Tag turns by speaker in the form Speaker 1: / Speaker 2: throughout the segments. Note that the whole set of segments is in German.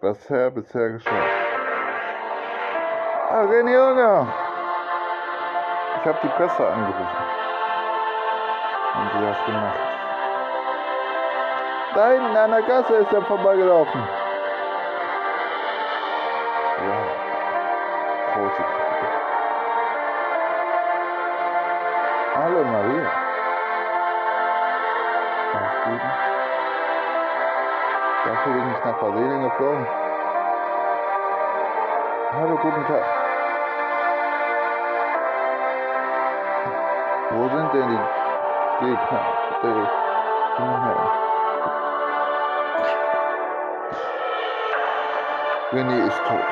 Speaker 1: bisher bisher geschafft. Ah, René Junge! Ich habe die Presse angerufen. Und die hast gemacht. Da hinten an der Kasse ist er vorbeigelaufen. Nach Brasilien geflogen. Hallo, guten Tag. Wo sind denn die Gegner? Inhalte? René ist tot.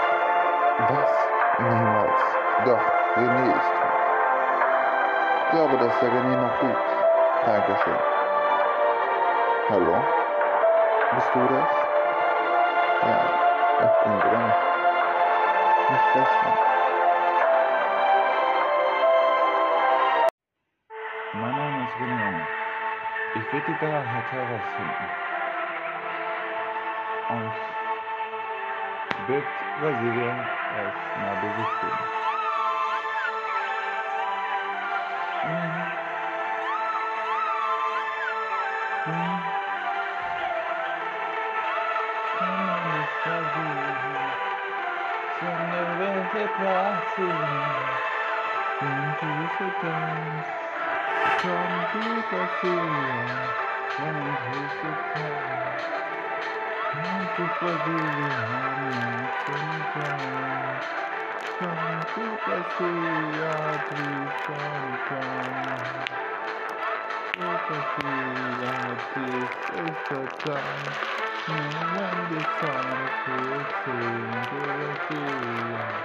Speaker 1: Was? Niemals. Doch, René ist tot. Ich glaube, dass der René noch lebt. Dankeschön. Hallo? Bist du das? Ja, ich bin dran. Nicht rechnen. Mein Name ist Junge. Ich werde die Wahrheit herausfinden. Und wird Brasilien erstmal besichtigen. Mhm. Into dance from Brasília, and his surprise. Into Brasília, and from dance você Brasília, please come down. Brasília, please, it's the time. And when você sun feels você Brasília.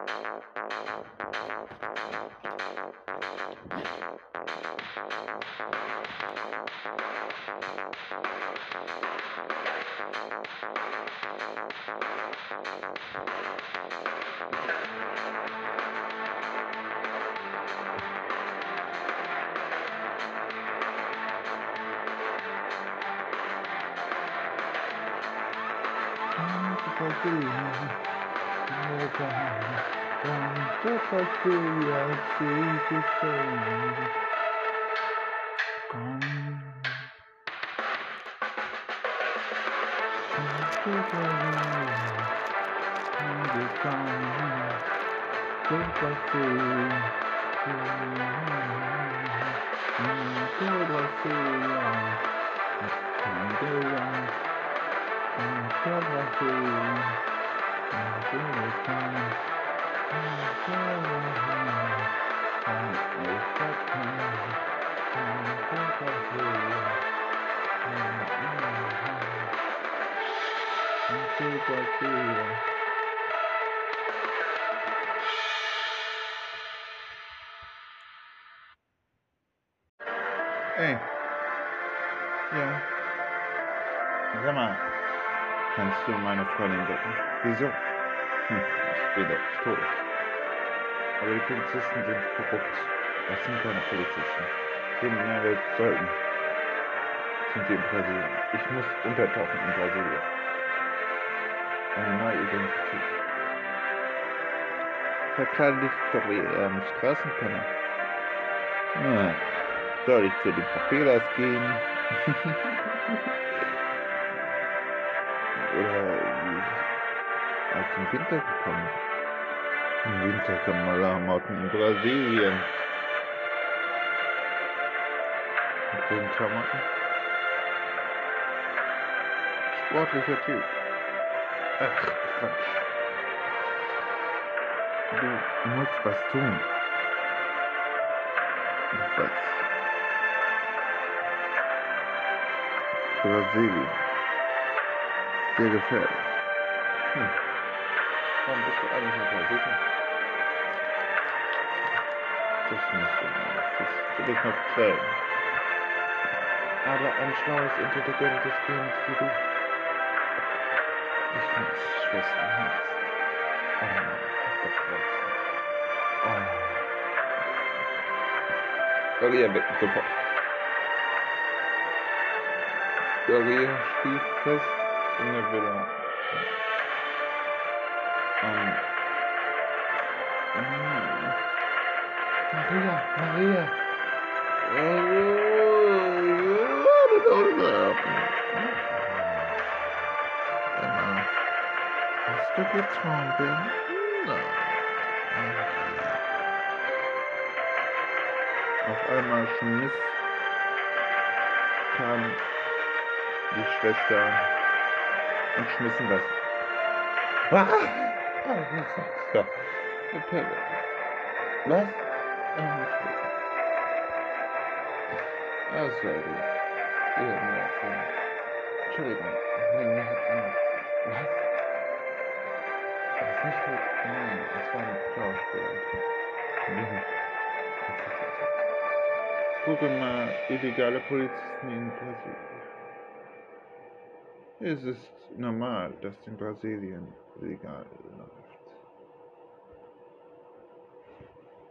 Speaker 1: くや、もたない。なんとかくやついてそう。かん。なんとかや、なんでかん。とかくや。Ja. Du meine Freundin wecken? Wieso? Hm, ich bin doch tot. Aber die Polizisten sind korrupt. Das sind keine Polizisten. Kriminelle sollten. Sind die in Brasilien. Ich muss untertauchen in Brasilien. Eine neue Identität. Verkleide dich doch wie ähm, Straßenpenner. Soll ich zu den Favelas gehen? Oder wie aus dem Winter gekommen? Im Winter kann man Lamotten in Brasilien. Mit den Klamotten. Sportlicher Typ. Ach, Quatsch. Du musst was tun. Was? Brasilien. Sehr gefährlich. Hm. Warum bist du eigentlich in Brasilien? Das musst du mal. Das will ich noch klären. aber ein schlaues, intelligentes Kind wie du. Ich find's Schwesterherz. Oh, Kreuz. Oh. Maria weg, sofort. Maria schlief fest in der Villa. Um, mm. Maria, Maria. Emma, hast du getrunken? Nein. Auf einmal schmiss kam die Schwester und schmissen das. Ah! So. Was? Ah, sorry. Ja, ja, Entschuldigung. Was? Das ist nicht gut. Nein, es war ein Schauspieler. Gucke mal, illegale Polizisten in Brasilien. Es ist normal, dass in Brasilien illegal läuft.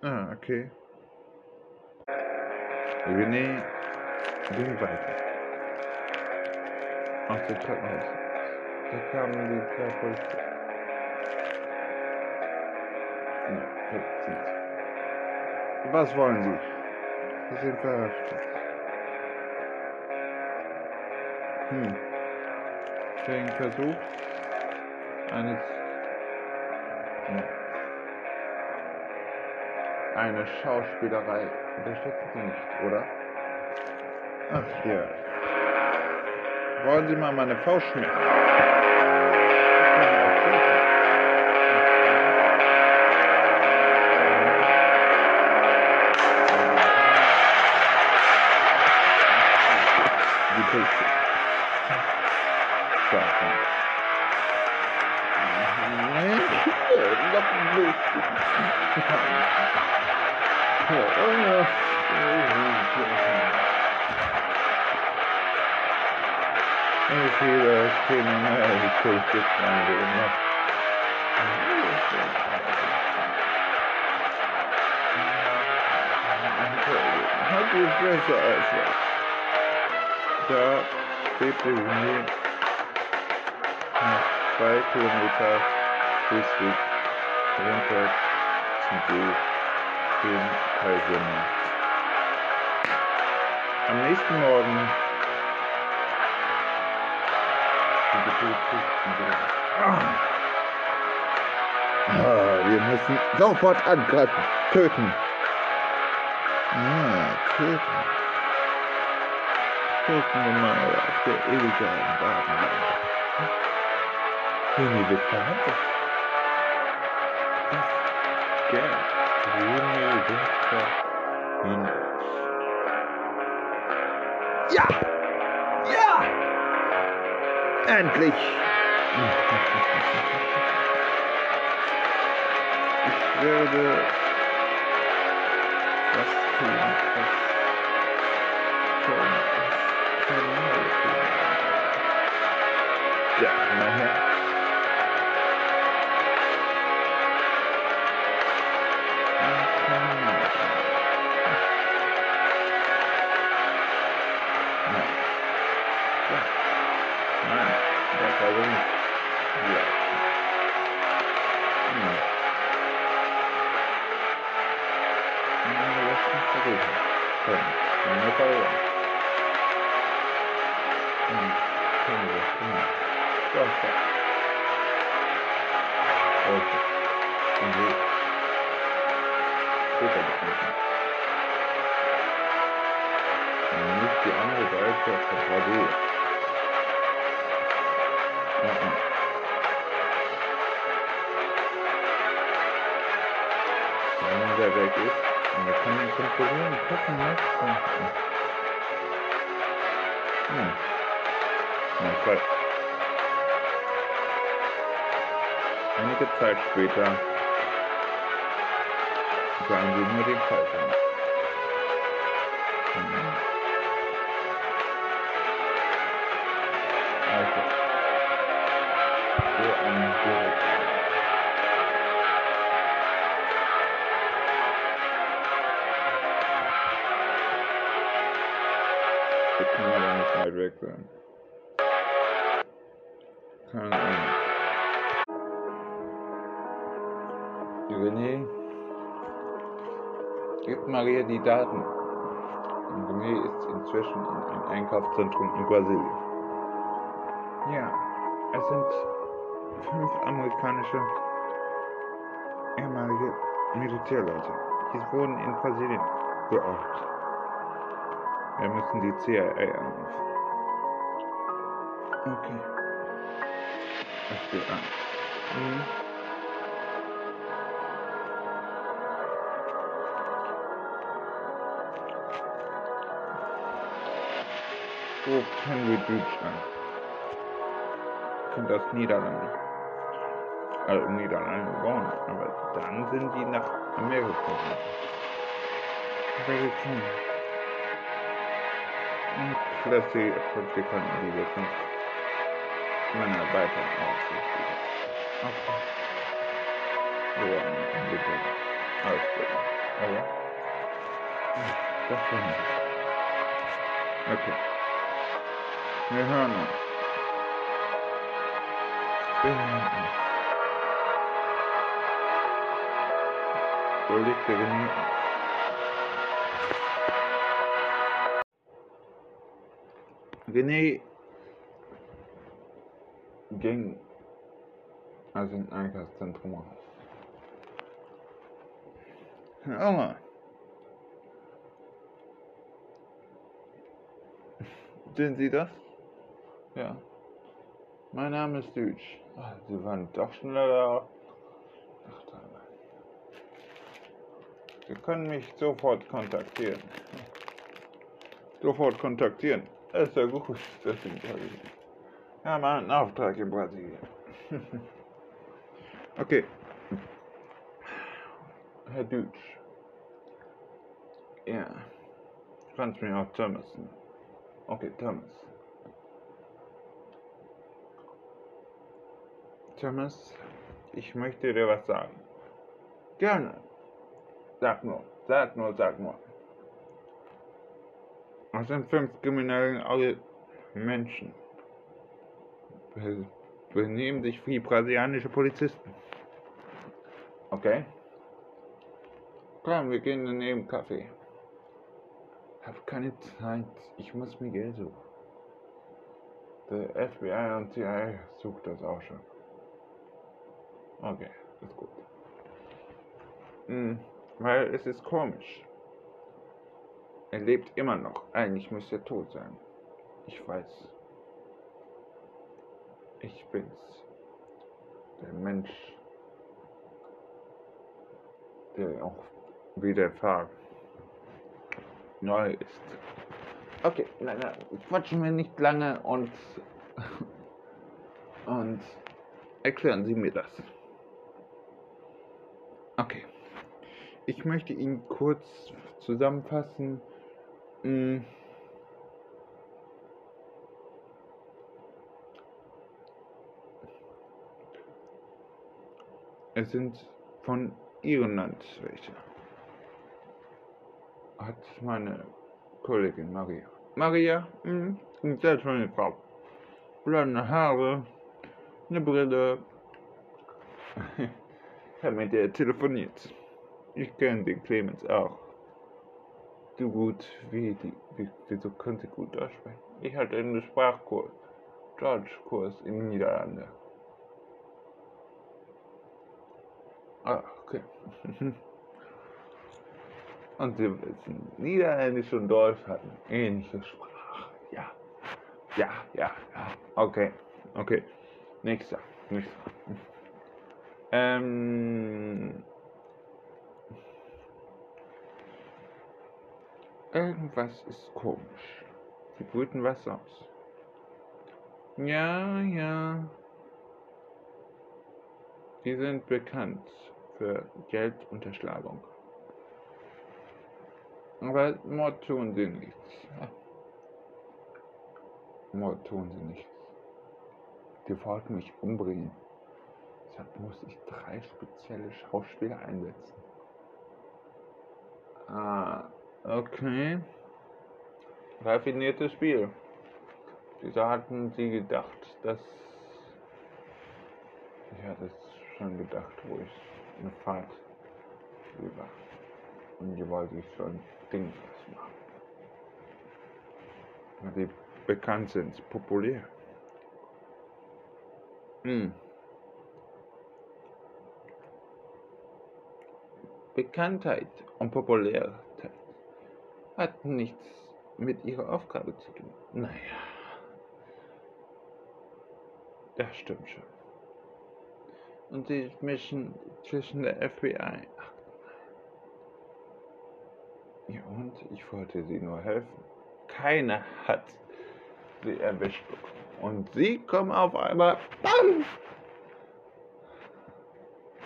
Speaker 1: Ah, okay. René ging weiter. Aus dem Krankenhaus. Da kamen die zwei Polizisten. Ja, 15. Was wollen Sie? Sie sind verhaftet. Hm. Wegen Versuch eines hm. eine Schauspielerei unterstützen Sie nicht, oder? Ach ja. Wollen Sie mal meine Faust schmecken? Den Kaisermann. Am nächsten Morgen. Ah, wir müssen sofort angreifen, töten. Ja, töten. Gucken wir mal auf der illegalen Datenbank. Juni wird verhandelt. Das Geld. Juni wird verhandelt. Ja! Ja! Endlich! Ich werde was tun, was das Personal tun. Ja, mein Herr. Andere Seite von Brasilien. Ja, ja. Wenn der weg ist, und wir können ihn kontrollieren, gucken, was kommt. Hm. Na, Quatsch. Einige Zeit später sagen sie sein. Keine Ahnung. René gibt Maria die Daten. Und René ist inzwischen in einem Einkaufszentrum in Brasilien. Ja, es sind fünf amerikanische ehemalige Militärleute. Die wurden in Brasilien geortet. Wir müssen die CIA anrufen. Okay. Es geht an. Mhm. Ruft Henry Beach an. Kommt aus Niederlande. Also Niederlande geboren, aber dann sind die nach Amerika gekommen. Amerikaner. Und Flashy Praktikanten, die wir fünf Männer weiter ausrichten. Okay. Wir werden bitte ausbilden. Aber das schon nicht. Okay. Wir hören uns. Wir hören uns. So liegt der René auf. René ging also in Einkaufszentrum. Herr Anger. Sind Sie das? Ja. Mein Name ist Dütsch. Ach, Sie waren doch schneller. Ach, da. Sie können mich sofort kontaktieren. Sofort kontaktieren. Das ist ja gut, das sind ja Wir haben einen Auftrag in Brasilien. okay. Herr Dütsch. Ja. Kannst mich auch Thomas. nennen. Okay, Thomas. Thomas, ich möchte dir was sagen. Gerne. Sag nur, sag nur, sag nur. Es sind fünf Kriminellen, Menschen. Be benehmen sich wie brasilianische Polizisten. Okay? Komm, wir gehen den Kaffee. Hab keine Zeit. Ich muss mir Geld suchen. Der FBI und CIA sucht das auch schon. Okay, ist gut. Hm, weil es ist komisch. Er lebt immer noch. Eigentlich müsste er tot sein. Ich weiß. Ich bin's. Der Mensch, der auch wieder Fahr neu ist. Okay, nein, quatschen wir nicht lange und und erklären Sie mir das. Okay. Ich möchte Ihnen kurz zusammenfassen. Mh, Es sind von Irland welche. Hat meine Kollegin Maria. Maria, mh, eine sehr schöne Frau. Blonde Haare, eine Brille. Ich habe mit der telefoniert. Ich kenne den Clemens auch. Du gut wie die, wie, wieso könnte gut Deutsch sprechen? Ich hatte einen Sprachkurs, Deutschkurs in den Niederlande. Ah, okay. Und sie wissen, Niederländisch und Deutsch hatten ähnliche Sprache. Ja, ja, ja, ja. Okay, okay. Nächster, nächster. Ähm, irgendwas ist komisch. Sie brüten was aus. Ja, ja. Die sind bekannt für Geldunterschlagung. Aber Mord tun sie nichts. Mord tun sie nichts. Die wollten mich umbringen. Deshalb muss ich drei spezielle Schauspieler einsetzen. Ah, okay. raffiniertes Spiel. Wieso hatten sie gedacht, dass. Ich hatte es schon gedacht, wo ich eine Fahrt über. Und hier wollte ich schon Dinge machen. Die bekannt sind, populär. Hm. Bekanntheit und Popularität hat nichts mit ihrer Aufgabe zu tun. Naja, das stimmt schon. Und sie mischen zwischen der FBI. Ja, und ich wollte sie nur helfen. Keiner hat sie erwischt. Und sie kommen auf einmal. Bam!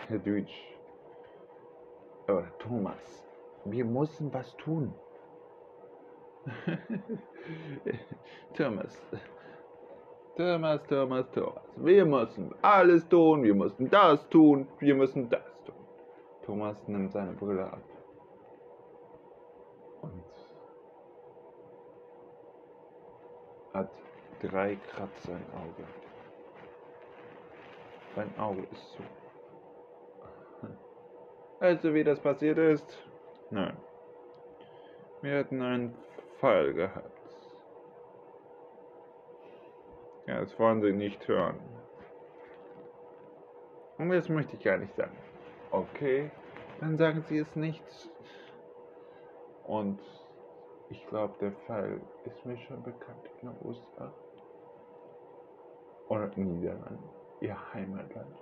Speaker 1: Herr Deutsch. Oder Thomas. Wir müssen was tun. Thomas. Thomas, Thomas, Thomas. Wir müssen alles tun, wir müssen das tun, wir müssen das tun. Thomas nimmt seine Brille ab. Und hat drei Kratzer im Auge. Mein Auge ist zu. Also wie das passiert ist? Nein. Wir hatten einen Fall gehabt. Ja, das wollen Sie nicht hören. Und das möchte ich gar nicht sagen. Okay, dann sagen Sie es nicht. Und ich glaube, der Fall ist mir schon bekannt in den USA. Oder Niederlande, Ihr Heimatland.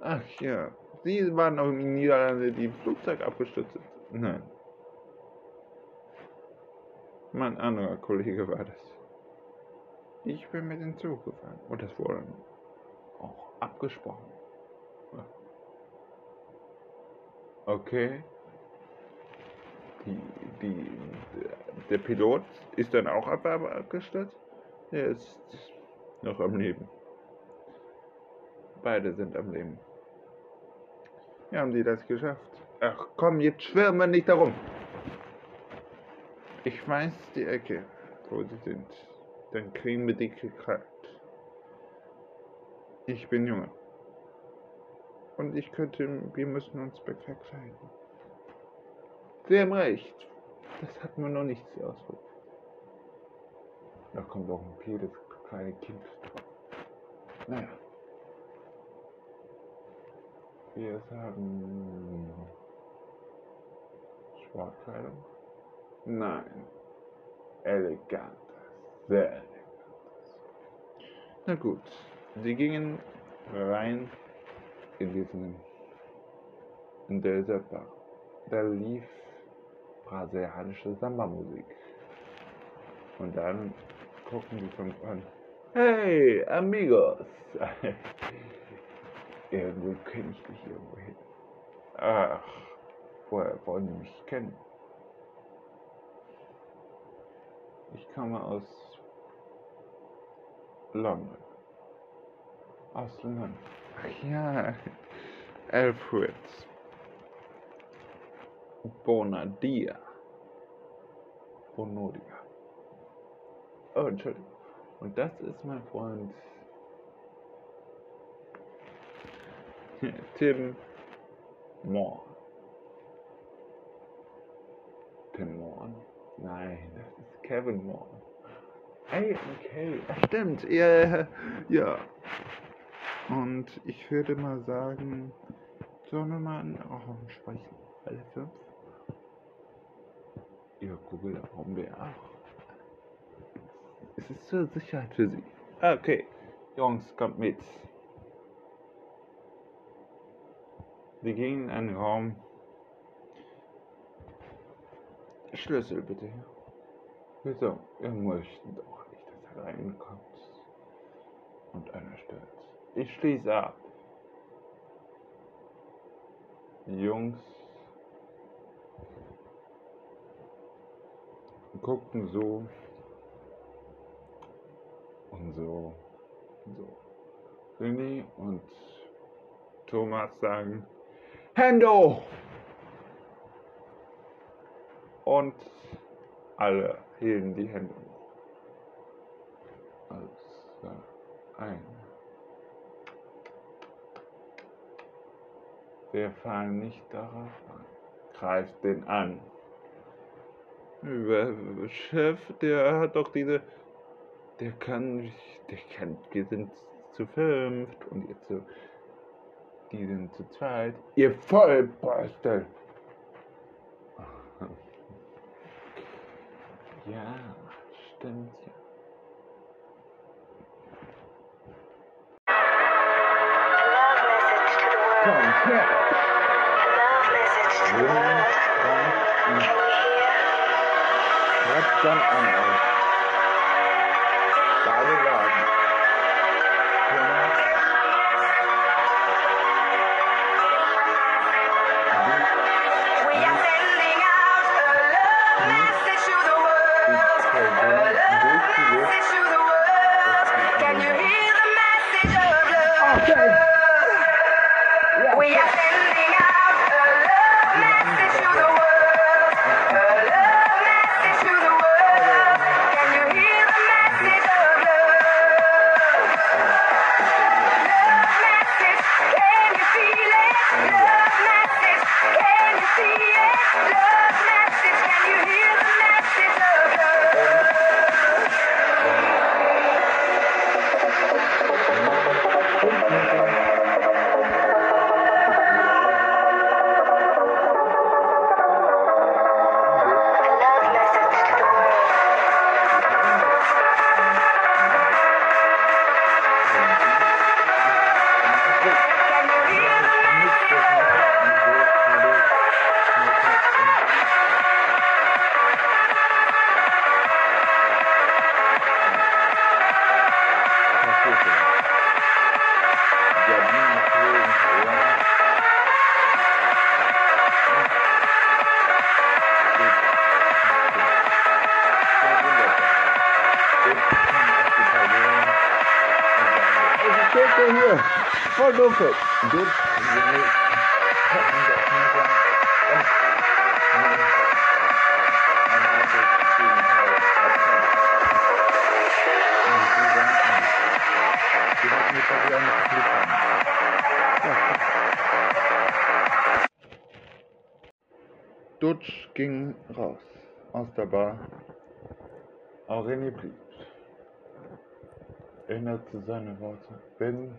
Speaker 1: Ach ja, Sie waren auch in Niederlande, die im Flugzeug abgestürzt sind. Nein. Mein anderer Kollege war das. Ich bin mit dem Zug gefahren. Und das wurde auch abgesprochen. Okay. Die, die, der Pilot ist dann auch abgestürzt. Er ist noch am Leben. Beide sind am Leben. Wie haben die das geschafft? Ach komm, jetzt schwirren wir nicht darum. Ich weiß die Ecke, wo sie sind. Dann kriegen wir die gekratzt. Ich bin Junge. Und ich könnte, wir müssen uns verkleiden. Sie haben recht. Das hat man noch nicht ausprobiert. Da kommt auch ein jedes kleine Kind. Naja. Wir sagen Sportkleidung. Nein. Elegant. Sehr elegant. Na gut. Sie gingen rein in diesen in dieser Bar. Da lief brasilianische Samba-Musik. Und dann gucken die von an. Hey, amigos! irgendwo kenne ich dich irgendwo hin. Ach, woher wollen die mich kennen? Ich komme aus London. Aus London. Ach ja, Alfred. Bonadia. Bonodia. Oh, Entschuldigung. Und das ist mein Freund Tim Moore. Tim Moore? Nein, das ist Kevin Moore. Hey, okay, stimmt, ja, ja. Und ich würde mal sagen, sollen wir mal einen Raum sprechen? Alle fünf? Ja, Google haben wir auch. Es ist zur Sicherheit für Sie. Okay, Jungs, kommt mit. Sie gingen in einen Raum. Schlüssel bitte. Wieso? Wir möchten doch nicht, dass er reinkommt und einer stört. Ich schließe ab. Jungs guckten so und so und so. René und Thomas sagen, hoch! Und Alle hielten die Hände hoch. Als ein. Wir fallen nicht darauf an. Greift den an. Chef, der hat doch diese. Der kann. Der kann. Wir sind zu fünft und ihr zu. Die sind zu zweit. Ihr Vollbeutel! Ja, stimmt ja. Komm her! Jungs, Schreibt dann an euch. Beide Dunkel. Gut. Dutsch ging raus aus der Bar. Aurelie blieb änderte seine Worte. Wenn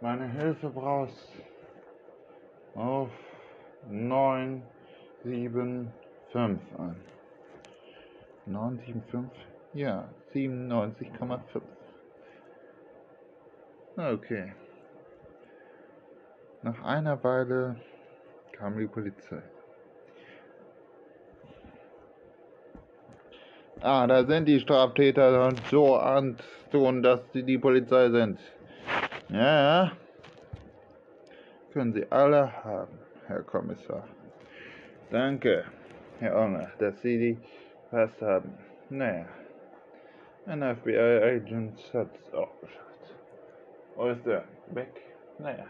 Speaker 1: meine Hilfe brauchst, auf 975 an. 975? Ja, 97,5. Okay. Nach einer Weile kam die Polizei. Ah, da sind die Straftäter und so antun, dass sie die Polizei sind. Ja, ja. Können Sie alle haben, Herr Kommissar. Danke, Herr Honor, dass Sie die fast haben. Naja, ein FBI-Agent hat es auch geschafft. Wo ist der? Weg? Naja.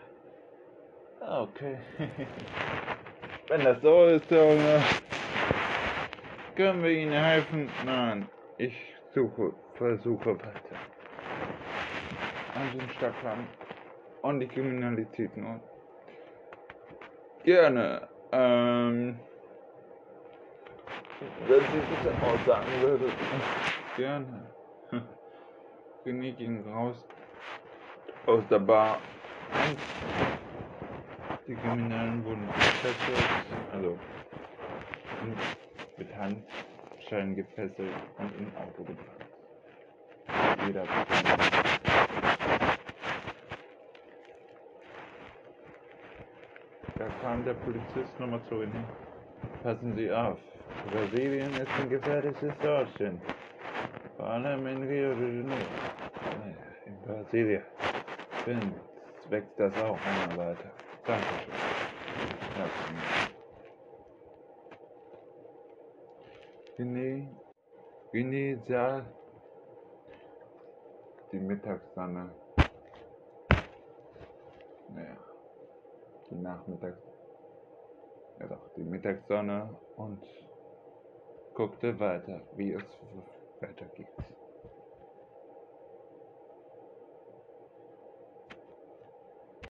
Speaker 1: Okay. Wenn das so ist, Herr Honor. Können wir Ihnen helfen? Nein, ich suche, versuche weiter. Also den Stadtplan und die Kriminalität nur. Gerne. Ähm, wenn Sie bitte aussagen würden. Gerne. Ich Ihnen raus aus der Bar und die Kriminellen wurden gefesselt. Also mit Handschellen gefesselt und im Auto gebracht. Jeder Da kam der Polizist nochmal zu ihm. Passen Sie auf. Brasilien ist ein gefährliches Dortchen. Vor allem in Rio de Janeiro. In Brasilien. Bin, wächst das auch immer weiter. Dankeschön. Herzlichen Initial die Mittagssonne. Naja, die Nachmittags. Ja doch, die Mittagssonne und guckte weiter, wie es weiterging.